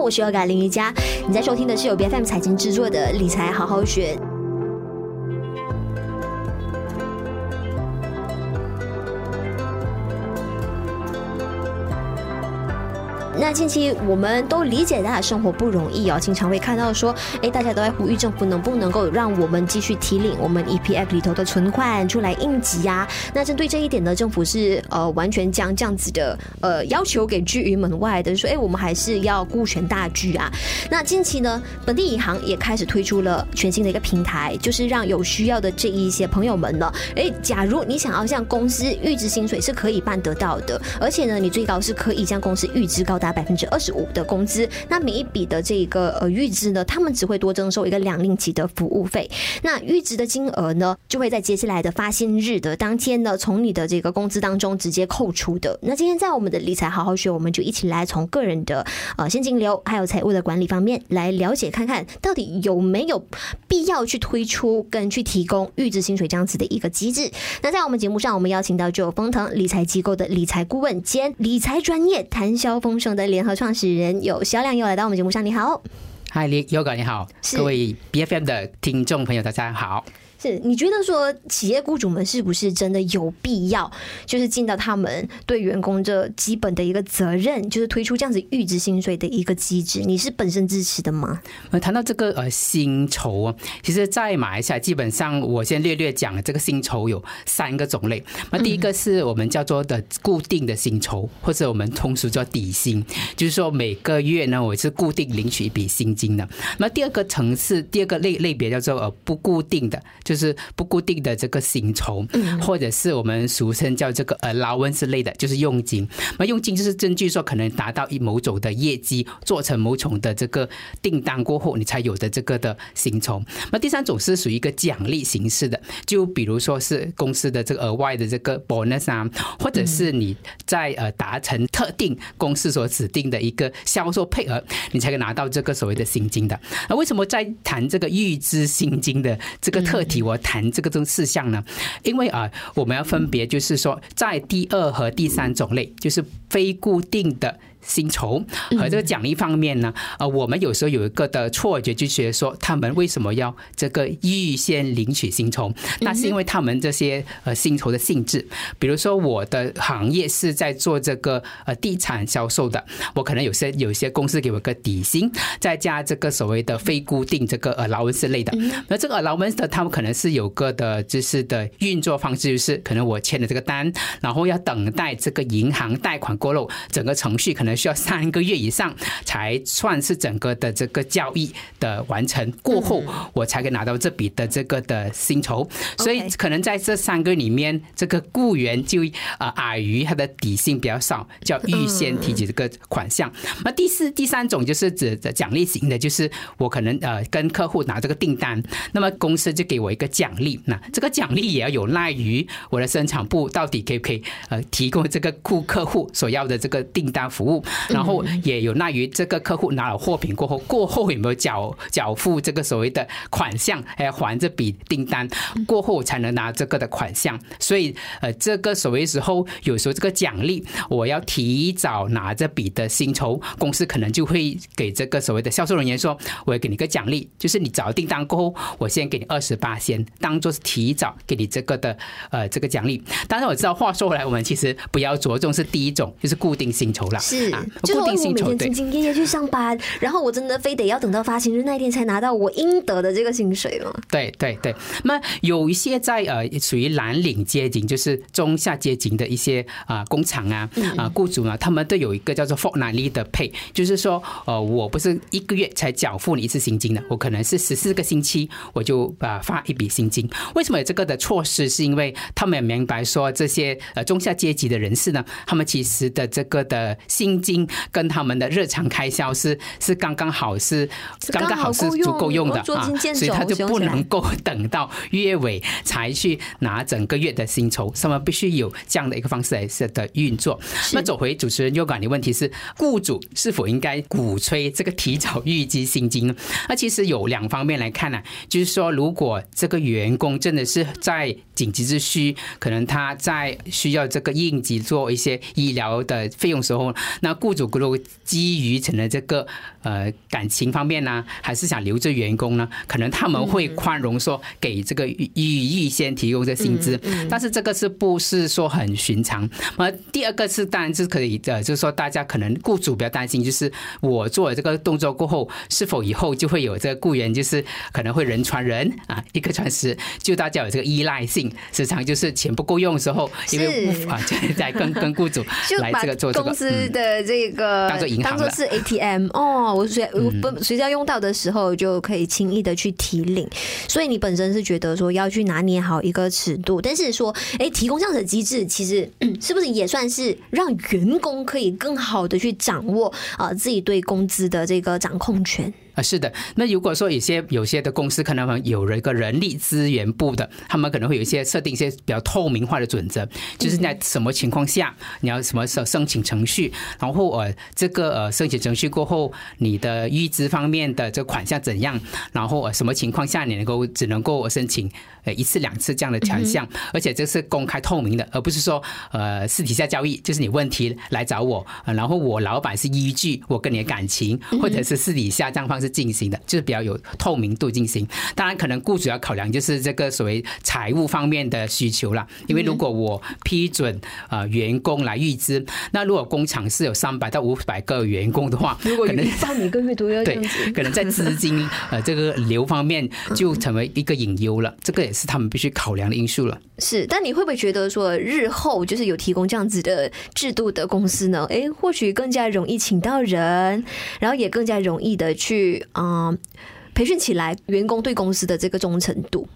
我是 Yoga 林瑜伽，你在收听的是由 BFM 财经制作的理财好好学。那近期我们都理解大家生活不容易哦，经常会看到说，哎，大家都在呼吁政府能不能够让我们继续提领我们 EPF 里头的存款出来应急呀？那针对这一点呢，政府是呃完全将这样子的呃要求给拒于门外的，说，哎，我们还是要顾全大局啊。那近期呢，本地银行也开始推出了全新的一个平台，就是让有需要的这一些朋友们呢，哎，假如你想要向公司预支薪水是可以办得到的，而且呢，你最高是可以将公司预支高达。百分之二十五的工资，那每一笔的这个呃预支呢，他们只会多征收一个两令吉的服务费。那预支的金额呢，就会在接下来的发薪日的当天呢，从你的这个工资当中直接扣除的。那今天在我们的理财好好学，我们就一起来从个人的呃现金流还有财务的管理方面来了解看看到底有没有必要去推出跟去提供预支薪水这样子的一个机制。那在我们节目上，我们邀请到就有丰腾理财机构的理财顾问兼理财专业谈销丰盛的联合创始人有肖亮又来到我们节目上，你好，嗨，Yoga 你好，各位 BFM 的听众朋友，大家好。是你觉得说企业雇主们是不是真的有必要，就是尽到他们对员工这基本的一个责任，就是推出这样子预支薪水的一个机制？你是本身支持的吗？呃，谈到这个呃薪酬啊，其实，在马来西亚基本上，我先略略讲这个薪酬有三个种类。那第一个是我们叫做的固定的薪酬，或者我们通俗叫底薪，就是说每个月呢，我是固定领取一笔薪金的。那第二个层次，第二个类类别叫做呃不固定的。是不固定的这个薪酬，或者是我们俗称叫这个 allowance 之类的，就是佣金。那佣金就是根据说可能达到一某种的业绩，做成某种的这个订单过后，你才有的这个的薪酬。那第三种是属于一个奖励形式的，就比如说是公司的这个额外的这个 bonus 啊，或者是你在呃达成特定公司所指定的一个销售配额，你才可以拿到这个所谓的薪金的。那为什么在谈这个预支薪金的这个特题？我谈这个这种事项呢，因为啊，我们要分别就是说，在第二和第三种类，就是非固定的。薪酬和这个奖励方面呢，呃，我们有时候有一个的错觉，就觉得说他们为什么要这个预先领取薪酬？那是因为他们这些呃薪酬的性质，比如说我的行业是在做这个呃地产销售的，我可能有些有些公司给我个底薪，再加这个所谓的非固定这个 allowance 类的。那这个 allowance 的，他们可能是有个的就是的运作方式，就是可能我签了这个单，然后要等待这个银行贷款过漏，整个程序可能。需要三个月以上才算是整个的这个交易的完成过后，我才可以拿到这笔的这个的薪酬。所以可能在这三个里面，这个雇员就啊矮于他的底薪比较少，叫预先提起这个款项。那第四、第三种就是指的奖励型的，就是我可能呃跟客户拿这个订单，那么公司就给我一个奖励。那这个奖励也要有赖于我的生产部到底可不可以呃提供这个顾客户所要的这个订单服务。然后也有赖于这个客户拿了货品过后，过后有没有缴缴付这个所谓的款项，还要还这笔订单过后才能拿这个的款项。所以呃，这个所谓时候有时候这个奖励，我要提早拿这笔的薪酬，公司可能就会给这个所谓的销售人员说，我要给你个奖励，就是你找订单过后，我先给你二十八先当做是提早给你这个的呃这个奖励。当然我知道，话说回来，我们其实不要着重是第一种，就是固定薪酬了。是。就是我每天兢兢业业去上班，然后我真的非得要等到发薪日那一天才拿到我应得的这个薪水吗？对对对。那有一些在呃属于蓝领阶级，就是中下阶级的一些啊工厂啊啊雇主呢，他们都有一个叫做 fortnightly 的 pay，就是说呃我不是一个月才缴付你一次薪金的，我可能是十四个星期我就啊发一笔薪金。为什么有这个的措施？是因为他们也明白说这些呃中下阶级的人士呢，他们其实的这个的薪金跟他们的日常开销是是刚刚好是刚刚好是足够用的啊，所以他就不能够等到月尾才去拿整个月的薪酬，他们必须有这样的一个方式来是的运作。那走回主持人 Yoga 的问题是，雇主是否应该鼓吹这个提早预支薪金呢？那其实有两方面来看呢、啊，就是说如果这个员工真的是在紧急之需，可能他在需要这个应急做一些医疗的费用时候，那那雇主如果基于成了这个呃感情方面呢，还是想留着员工呢，可能他们会宽容说给这个预预先提供这薪资，但是这个是不是说很寻常？那第二个是当然是可以的，就是说大家可能雇主比较担心，就是我做了这个动作过后，是否以后就会有这个雇员就是可能会人传人啊，一个传十，就大家有这个依赖性，时常就是钱不够用的时候，因为无法 就在跟跟雇主来这个做这个。司的这个当做银行，当做是 ATM 哦，我随我不随时要用到的时候就可以轻易的去提领，所以你本身是觉得说要去拿捏好一个尺度，但是说哎，提供这样的机制，其实 是不是也算是让员工可以更好的去掌握啊自己对工资的这个掌控权？啊，是的。那如果说有些有些的公司可能有了一个人力资源部的，他们可能会有一些设定一些比较透明化的准则，就是在什么情况下你要什么时候申请程序，然后呃这个呃申请程序过后，你的预支方面的这个款项怎样，然后呃什么情况下你能够只能够申请呃一次两次这样的款项，而且这是公开透明的，而不是说呃私底下交易，就是你问题来找我，然后我老板是依据我跟你的感情，或者是私底下这样方。是进行的，就是比较有透明度进行。当然，可能雇主要考量就是这个所谓财务方面的需求了。因为如果我批准啊员工来预支，那如果工厂是有三百到五百个员工的话，可能到每个月都要对，可能在资金呃这个流方面就成为一个隐忧了。这个也是他们必须考量的因素了。是，但你会不会觉得说日后就是有提供这样子的制度的公司呢？哎，或许更加容易请到人，然后也更加容易的去。嗯，培训起来，员工对公司的这个忠诚度。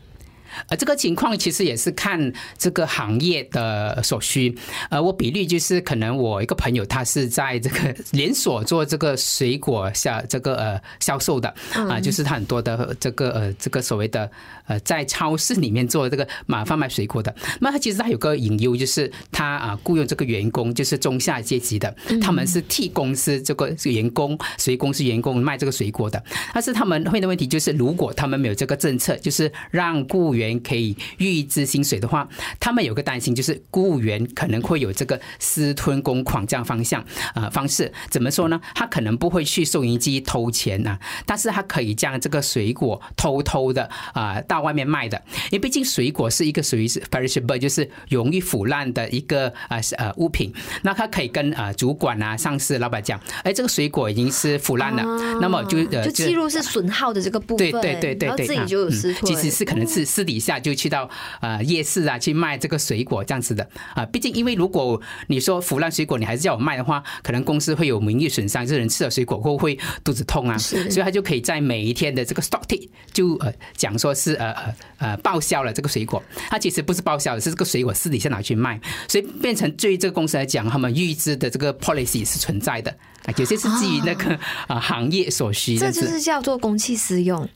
呃，这个情况其实也是看这个行业的所需。呃，我比例就是，可能我一个朋友，他是在这个 连锁做这个水果销这个呃销售的啊，就是他很多的这个呃这个所谓的呃在超市里面做这个买贩卖水果的。那他其实他有个隐忧，就是他啊雇佣这个员工就是中下阶级的，他们是替公司这个员工，所以公司员工卖这个水果的。但是他们会的问题就是，如果他们没有这个政策，就是让雇员可以预支薪水的话，他们有个担心，就是雇员可能会有这个私吞公款这样方向啊方式。怎么说呢？他可能不会去收银机偷钱呐，但是他可以将这个水果偷偷的啊到外面卖的。因为毕竟水果是一个属于是 perishable，就是容易腐烂的一个啊呃物品。那他可以跟啊主管啊、上司、老板讲，哎，这个水果已经是腐烂了，那么就呃就记录是损耗的这个部分，对对对对对，自己就有私吞。其实是可能是私底。底下就去到呃夜市啊去卖这个水果这样子的。啊，毕竟因为如果你说腐烂水果你还是叫我卖的话，可能公司会有名誉损伤，这人吃了水果后会肚子痛啊，所以他就可以在每一天的这个 stock take 就呃讲说是呃呃呃报销了这个水果，他其实不是报销的，是这个水果私底下拿去卖，所以变成对于这个公司来讲，他们预支的这个 policy 是存在的啊，有些是基于那个啊行业所需，这就是叫做公器私用。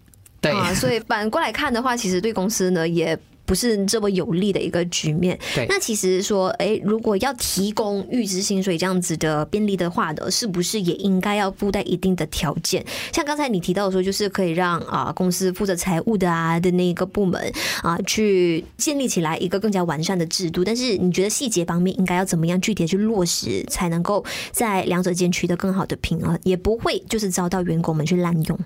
对啊，所以 反过来看的话，其实对公司呢也不是这么有利的一个局面。那其实说，哎，如果要提供预支薪水这样子的便利的话呢，是不是也应该要附带一定的条件？像刚才你提到的说，就是可以让啊公司负责财务的啊的那一个部门啊去建立起来一个更加完善的制度。但是你觉得细节方面应该要怎么样具体的去落实，才能够在两者间取得更好的平衡，也不会就是遭到员工们去滥用？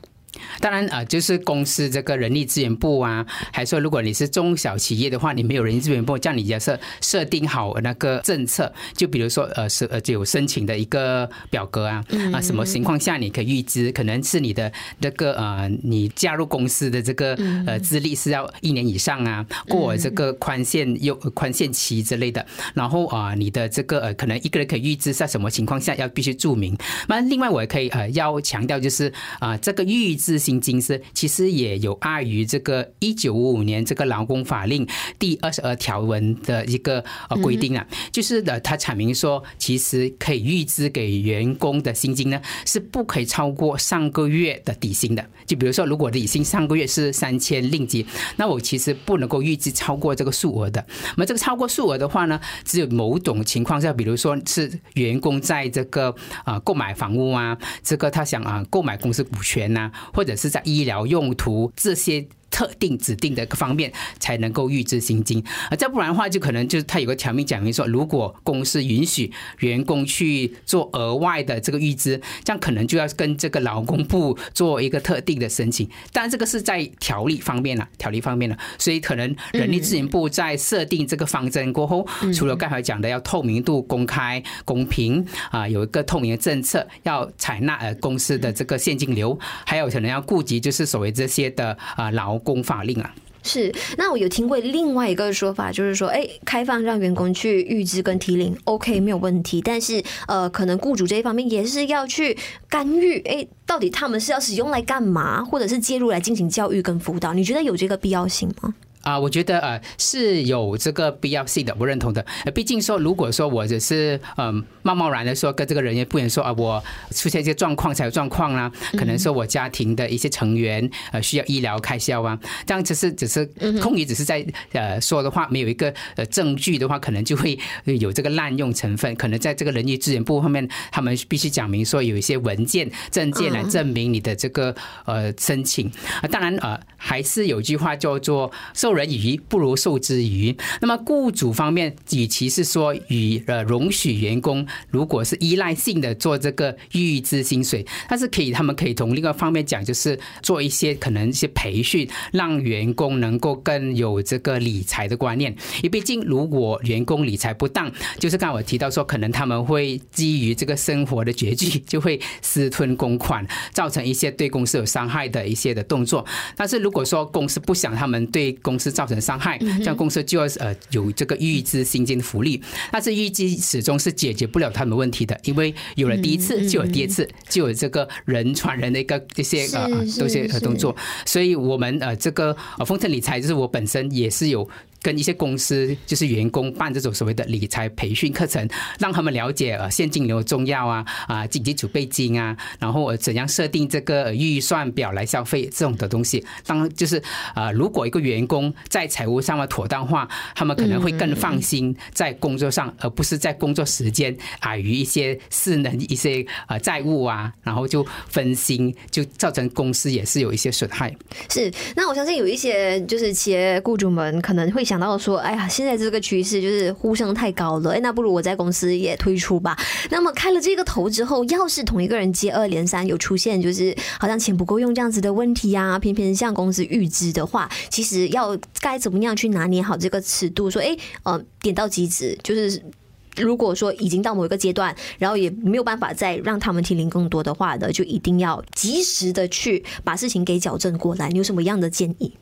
当然啊，就是公司这个人力资源部啊，还说如果你是中小企业的话，你没有人力资源部，叫你假设设定好那个政策，就比如说呃是呃就有申请的一个表格啊啊，什么情况下你可以预支，可能是你的那个呃你加入公司的这个呃资历是要一年以上啊，过这个宽限又宽限期之类的，然后啊你的这个呃可能一个人可以预支在什么情况下要必须注明。那另外我也可以呃要强调就是啊这个预自薪金是其实也有碍于这个一九五五年这个劳工法令第二十二条文的一个呃规定啊，就是的，它阐明说，其实可以预支给员工的薪金呢，是不可以超过上个月的底薪的。就比如说，如果底薪上个月是三千令吉，那我其实不能够预支超过这个数额的。那么这个超过数额的话呢，只有某种情况下，比如说是员工在这个啊购买房屋啊，这个他想啊购买公司股权呐。或者是在医疗用途这些特定指定的方面才能够预支薪金啊，再不然的话，就可能就是他有个条明讲明说，如果公司允许员工去做额外的这个预支，这样可能就要跟这个劳工部做一个特定的申请。但这个是在条例方面了，条例方面了，所以可能人力资源部在设定这个方针过后，除了刚才讲的要透明度、公开、公平啊，有一个透明的政策，要采纳呃公司的这个现金流，还有可能要顾及就是所谓这些的啊劳。公法令啊，是。那我有听过另外一个说法，就是说，哎，开放让员工去预支跟提领，OK，没有问题。但是，呃，可能雇主这一方面也是要去干预，哎，到底他们是要使用来干嘛，或者是介入来进行教育跟辅导？你觉得有这个必要性吗？啊，我觉得呃是有这个必要性的，我认同的。呃，毕竟说，如果说我只是嗯贸贸然的说跟这个人员不能说啊，我出现一些状况才有状况啦，可能说我家庭的一些成员呃需要医疗开销啊，这样只是只是空余只是在呃说的话，没有一个呃证据的话，可能就会有这个滥用成分。可能在这个人力资源部方面，他们必须讲明说有一些文件证件来证明你的这个呃申请啊。当然呃还是有句话叫做受。人以不如授之鱼。那么雇主方面，与其是说与呃容许员工如果是依赖性的做这个预支薪水，但是可以他们可以从另外一方面讲，就是做一些可能一些培训，让员工能够更有这个理财的观念。因为毕竟如果员工理财不当，就是刚才我提到说，可能他们会基于这个生活的拮据，就会私吞公款，造成一些对公司有伤害的一些的动作。但是如果说公司不想他们对公是造成伤害，这样公司就要呃有这个预支薪金福利，但是预支始终是解决不了他们问题的，因为有了第一次就有第二次，就有这个人传人的一个这些呃这些动作，所以我们呃这个呃丰盛理财就是我本身也是有。跟一些公司就是员工办这种所谓的理财培训课程，让他们了解呃现金流重要啊啊紧急储备金啊，然后怎样设定这个预算表来消费这种的东西。当就是啊，如果一个员工在财务上的妥当化，他们可能会更放心在工作上，而不是在工作时间碍于一些势能一些呃债务啊，然后就分心，就造成公司也是有一些损害。是，那我相信有一些就是企业雇主们可能会。想想到说，哎呀，现在这个趋势就是呼声太高了，哎，那不如我在公司也推出吧。那么开了这个头之后，要是同一个人接二连三有出现，就是好像钱不够用这样子的问题啊，偏偏向公司预支的话，其实要该怎么样去拿捏好这个尺度？说，哎，呃，点到即止，就是如果说已经到某一个阶段，然后也没有办法再让他们提领更多的话的，就一定要及时的去把事情给矫正过来。你有什么样的建议？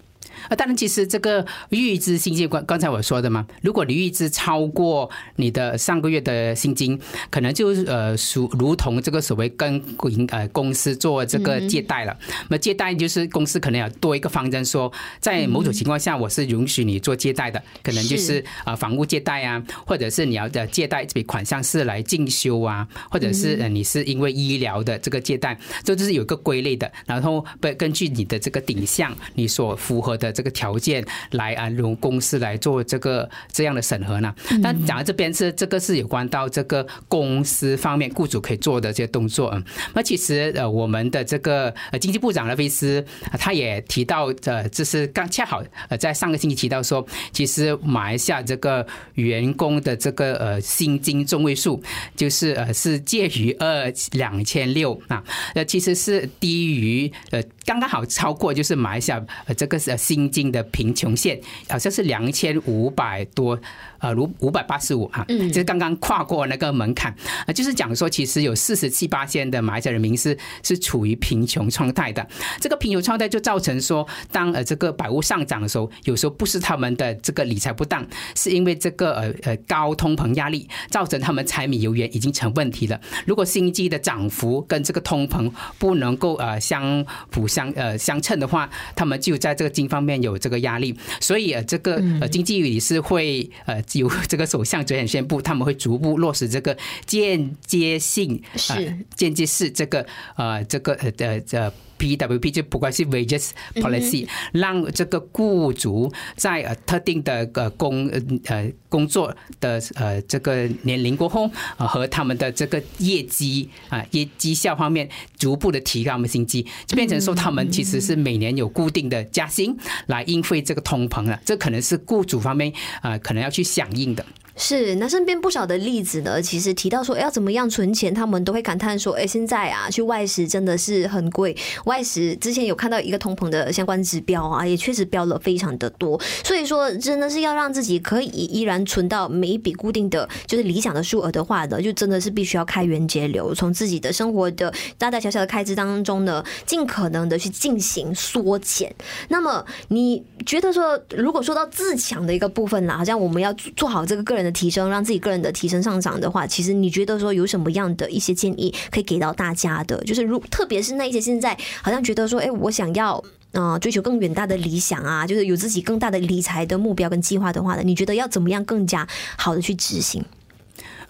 啊，当然，其实这个预支薪金，刚刚才我说的嘛，如果你预支超过你的上个月的薪金，可能就呃属如同这个所谓跟公呃公司做这个借贷了。那么借贷就是公司可能要多一个方针，说在某种情况下我是允许你做借贷的，可能就是。啊房屋借贷啊，或者是你要的借贷这笔款项是来进修啊，或者是呃你是因为医疗的这个借贷，这就是有一个归类的，然后根根据你的这个顶项，你所符合的。这个条件来啊，用公司来做这个这样的审核呢？但讲到这边是这个是有关到这个公司方面雇主可以做的这些动作嗯。那其实呃，我们的这个呃经济部长勒菲斯他也提到，呃，这是刚恰好呃在上个星期提到说，其实马来西亚这个员工的这个呃薪金中位数就是呃是介于二两千六啊，呃其实是低于呃刚刚好超过就是马来西亚呃这个是薪。新进的贫穷线好像是两千五百多，呃，如五百八十五哈，就是刚刚跨过那个门槛，啊，就是讲说其实有四十七八千的马来西亚人民是是处于贫穷状态的。这个贫穷状态就造成说，当呃这个百物上涨的时候，有时候不是他们的这个理财不当，是因为这个呃呃高通膨压力造成他们柴米油盐已经成问题了。如果经济的涨幅跟这个通膨不能够呃相辅相呃相称的话，他们就在这个经方面。有这个压力，所以呃，这个呃经济理事会呃由这个首相昨天宣布，他们会逐步落实这个间接性是间接式这个呃这个呃呃。PWP 就 Progressive Wages Policy，让这个雇主在呃特定的呃工呃工作的呃这个年龄过后，呃和他们的这个业绩啊业绩效方面逐步的提高他们薪资，就变成说他们其实是每年有固定的加薪来应付这个通膨了，这可能是雇主方面啊可能要去响应的。是，那身边不少的例子呢，其实提到说，要怎么样存钱，他们都会感叹说，哎，现在啊，去外食真的是很贵。外食之前有看到一个通膨的相关指标啊，也确实飙了非常的多。所以说，真的是要让自己可以依然存到每一笔固定的就是理想的数额的话呢，就真的是必须要开源节流，从自己的生活的大大小小的开支当中呢，尽可能的去进行缩减。那么，你觉得说，如果说到自强的一个部分啦，好像我们要做好这个个人的。提升，让自己个人的提升上涨的话，其实你觉得说有什么样的一些建议可以给到大家的？就是如特别是那一些现在好像觉得说，哎，我想要啊、追求更远大的理想啊，就是有自己更大的理财的目标跟计划的话呢，你觉得要怎么样更加好的去执行？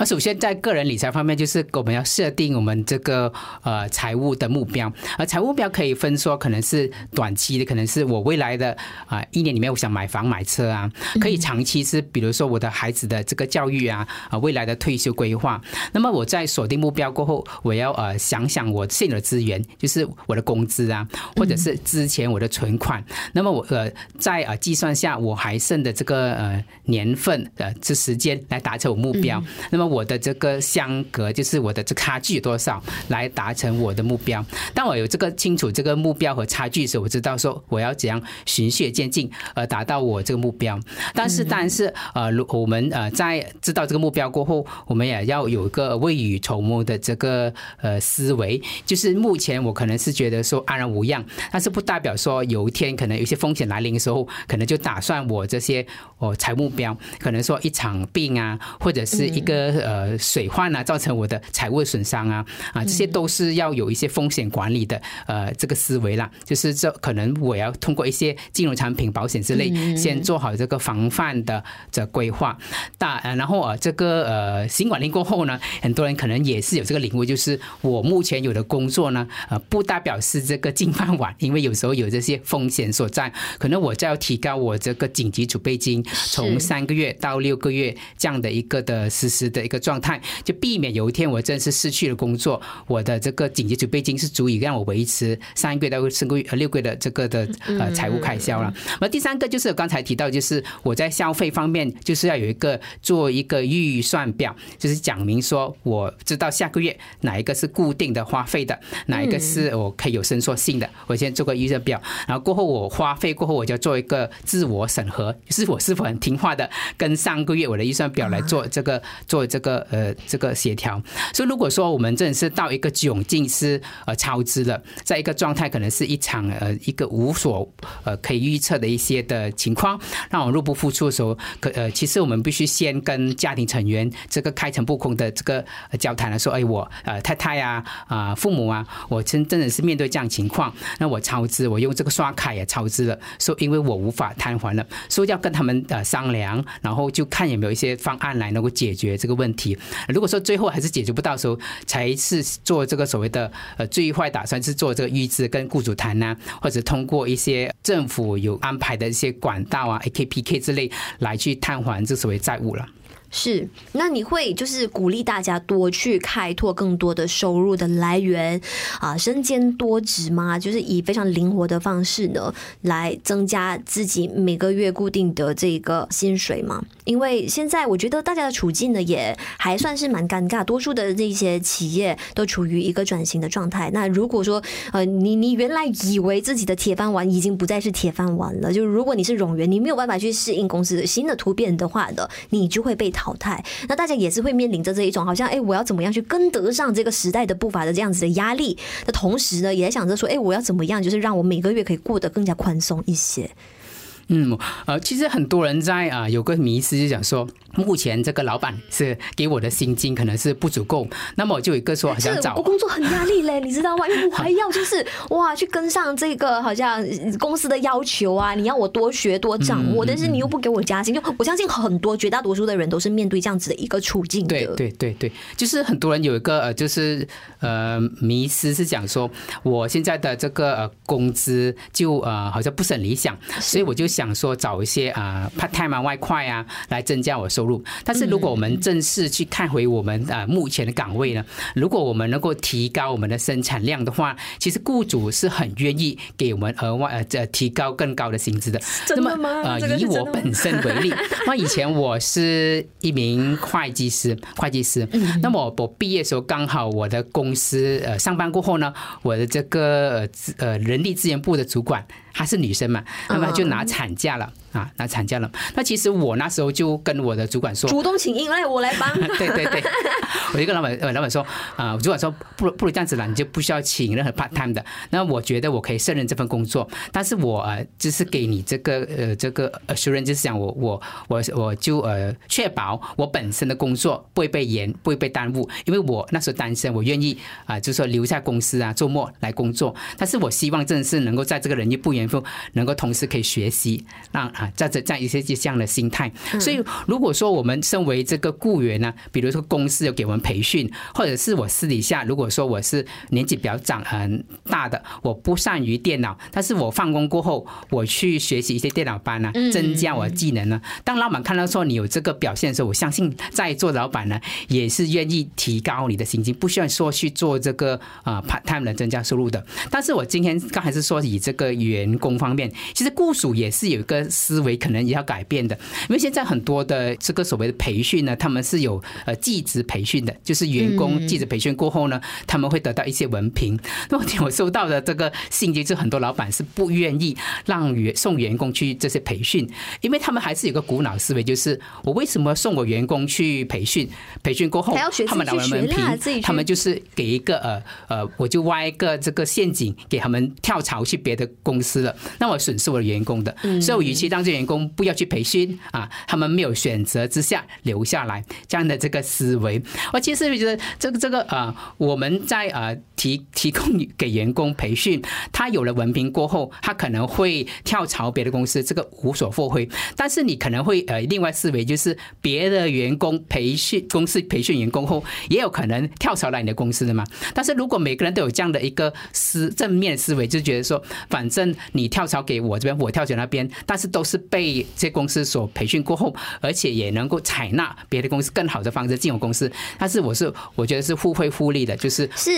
那首先在个人理财方面，就是我们要设定我们这个呃财务的目标，而财务目标可以分说，可能是短期的，可能是我未来的啊一年里面我想买房买车啊，可以长期是比如说我的孩子的这个教育啊啊未来的退休规划。那么我在锁定目标过后，我要呃想想我现有的资源，就是我的工资啊，或者是之前我的存款。那么我呃在呃计算下我还剩的这个呃年份呃这时间来达成我目标。那么我的这个相隔就是我的这差距有多少，来达成我的目标。当我有这个清楚这个目标和差距的时候，我知道说我要怎样循序渐进而达到我这个目标。但是，但是呃，如我们呃在知道这个目标过后，我们也要有一个未雨绸缪的这个呃思维。就是目前我可能是觉得说安然无恙，但是不代表说有一天可能有些风险来临的时候，可能就打算我这些我财务目标，可能说一场病啊，或者是一个。呃，水患啊，造成我的财务损伤啊，啊，这些都是要有一些风险管理的呃这个思维啦。就是这可能我要通过一些金融产品、保险之类，先做好这个防范的这规划。大然后啊，这个呃新管令过后呢，很多人可能也是有这个领悟，就是我目前有的工作呢，呃，不代表是这个金饭碗，因为有时候有这些风险所在。可能我就要提高我这个紧急储备金，从三个月到六个月这样的一个的实施的。一个状态，就避免有一天我真是失去了工作，我的这个紧急准备金是足以让我维持三个月到四个月呃六个月的这个的呃财务开销了。那第三个就是我刚才提到，就是我在消费方面就是要有一个做一个预算表，就是讲明说我知道下个月哪一个是固定的花费的，哪一个是我可以有伸缩性的，我先做个预算表，然后过后我花费过后我就做一个自我审核，就是我是否很听话的跟上个月我的预算表来做这个做这个。呃，这个协调，所以如果说我们真的是到一个窘境是呃超支了，在一个状态可能是一场呃一个无所呃可以预测的一些的情况，那我入不敷出的时候，可呃其实我们必须先跟家庭成员这个开诚布公的这个交谈来说，哎我呃太太啊啊父母啊，我真真的是面对这样情况，那我超支，我用这个刷卡也超支了，说因为我无法摊还了，所以要跟他们呃商量，然后就看有没有一些方案来能够解决这个。问题，如果说最后还是解决不到时候，才是做这个所谓的呃最坏打算，是做这个预支跟雇主谈呐，或者通过一些政府有安排的一些管道啊，AKPK 之类来去探还这所谓债务了。是，那你会就是鼓励大家多去开拓更多的收入的来源啊，身兼多职吗？就是以非常灵活的方式呢，来增加自己每个月固定的这个薪水吗？因为现在我觉得大家的处境呢，也还算是蛮尴尬，多数的这些企业都处于一个转型的状态。那如果说呃，你你原来以为自己的铁饭碗已经不再是铁饭碗了，就如果你是冗员，你没有办法去适应公司的新的突变的话的，你就会被。淘汰，那大家也是会面临着这一种好像，哎，我要怎么样去跟得上这个时代的步伐的这样子的压力的同时呢，也在想着说，哎，我要怎么样，就是让我每个月可以过得更加宽松一些。嗯，呃，其实很多人在啊有个迷思，就讲说，目前这个老板是给我的薪金可能是不足够，那么我就有一个说好像找我工作很压力嘞，你知道吗？因为我还要就是哇去跟上这个好像公司的要求啊，你要我多学多掌握，但是你又不给我加薪，就我相信很多绝大多数的人都是面对这样子的一个处境的。对对对对，就是很多人有一个呃就是呃迷失是讲说我现在的这个呃工资就呃好像不是很理想，所以我就想说找一些啊 part time 啊外快啊来增加我收入。但是如果我们正式去看回我们呃目前的岗位呢，如果我们能够提高我们的生产量的话，其实雇主是很愿意给我们额外呃呃提高更高的薪资的。真的吗？呃，以我本身为例，那以前我是一名会计师，会计师。那么我毕业的时候刚好我的公司呃上班过后呢，我的这个呃呃人力资源部的主管。她是女生嘛，那么就拿产假了啊，拿产假了。那其实我那时候就跟我的主管说，主动请缨来，我来帮。对 对对，我就跟老板呃老板说啊，主管说不如不如这样子了，你就不需要请任何 part time 的。那我觉得我可以胜任这份工作，但是我呃就是给你这个呃这个 assurance，就是讲我我我我就呃确保我本身的工作不会被延不会被耽误，因为我那时候单身，我愿意啊就是说留在公司啊周末来工作，但是我希望真的是能够在这个人力不延能够同时可以学习，让啊，这样这样一些这样的心态。所以，如果说我们身为这个雇员呢，比如说公司有给我们培训，或者是我私底下，如果说我是年纪比较长很大的，我不善于电脑，但是我放工过后，我去学习一些电脑班呢，增加我的技能呢。当老板看到说你有这个表现的时候，我相信在座老板呢也是愿意提高你的薪金，不需要说去做这个啊 part time 来增加收入的。但是我今天刚才是说以这个员工方面，其实雇主也是有一个思维，可能也要改变的。因为现在很多的这个所谓的培训呢，他们是有呃技职培训的，就是员工技职培训过后呢，他们会得到一些文凭。那么我收到的这个信息，就很多老板是不愿意让员送员工去这些培训，因为他们还是有个古老思维，就是我为什么送我员工去培训？培训过后，他们拿完文凭，他们就是给一个呃呃，我就挖一个这个陷阱给他们跳槽去别的公司了。那我损失我的员工的，所以我与其让这员工不要去培训啊，他们没有选择之下留下来这样的这个思维，我其实觉得这个这个啊，我们在呃提提供给员工培训，他有了文凭过后，他可能会跳槽别的公司，这个无所谓会。但是你可能会呃另外思维就是别的员工培训公司培训员工后，也有可能跳槽来你的公司的嘛。但是如果每个人都有这样的一个思正面思维，就觉得说反正你。跳槽给我这边，我跳槽那边，但是都是被这公司所培训过后，而且也能够采纳别的公司更好的方式进入公司。但是我是我觉得是互惠互利的，就是是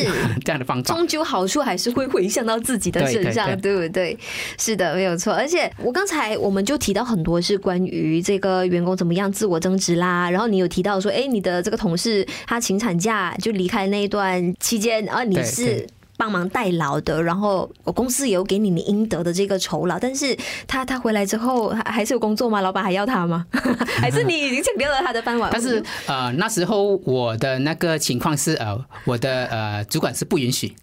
这样的方法。终究好处还是会回向到自己的身上，对不对？是的，没有错。而且我刚才我们就提到很多是关于这个员工怎么样自我增值啦。然后你有提到说，哎，你的这个同事他请产假就离开那一段期间，而你是。帮忙代劳的，然后我公司也有给你你应得的这个酬劳，但是他他回来之后还还是有工作吗？老板还要他吗？还是你已经抢掉了他的饭碗？但是呃那时候我的那个情况是呃我的呃主管是不允许。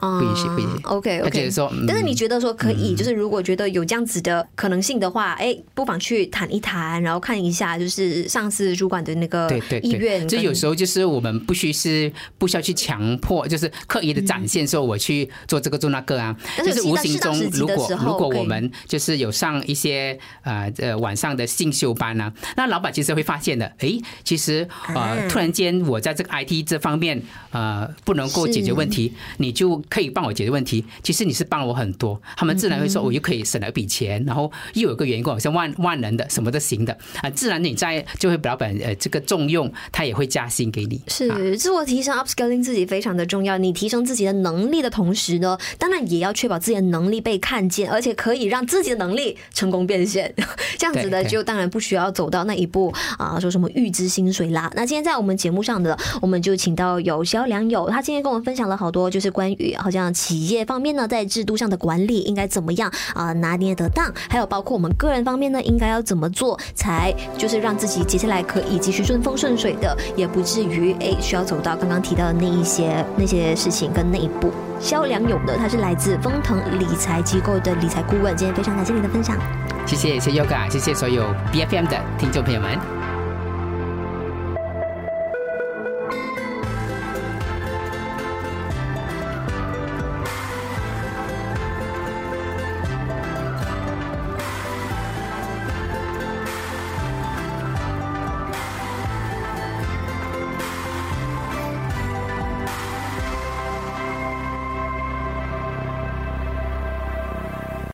不允许，不允许。OK，他觉得说，但是你觉得说可以，就是如果觉得有这样子的可能性的话，哎，不妨去谈一谈，然后看一下，就是上司主管的那个意愿。就有时候就是我们不需是不需要去强迫，就是刻意的展现说我去做这个做那个啊。就是无形中，如果如果我们就是有上一些呃呃晚上的进修班啊，那老板其实会发现的，哎，其实呃突然间我在这个 IT 这方面呃不能够解决问题，你就。可以帮我解决问题，其实你是帮我很多，他们自然会说，我又可以省了一笔钱，然后又有一个员工好像万万能的，什么都行的啊，自然你在就会老板呃这个重用，他也会加薪给你。是自我提升 upscaling 自己非常的重要，你提升自己的能力的同时呢，当然也要确保自己的能力被看见，而且可以让自己的能力成功变现，这样子的就当然不需要走到那一步啊，说什么预支薪水啦。那今天在我们节目上的，我们就请到有肖良友，他今天跟我们分享了好多，就是关于。好像企业方面呢，在制度上的管理应该怎么样啊，拿捏得当？还有包括我们个人方面呢，应该要怎么做，才就是让自己接下来可以继续顺风顺水的，也不至于诶需要走到刚刚提到的那一些那些事情跟那一步。萧良勇的，他是来自丰腾理财机构的理财顾问。今天非常感谢你的分享，谢谢谢谢 Yoga，谢谢所有 BFM 的听众朋友们。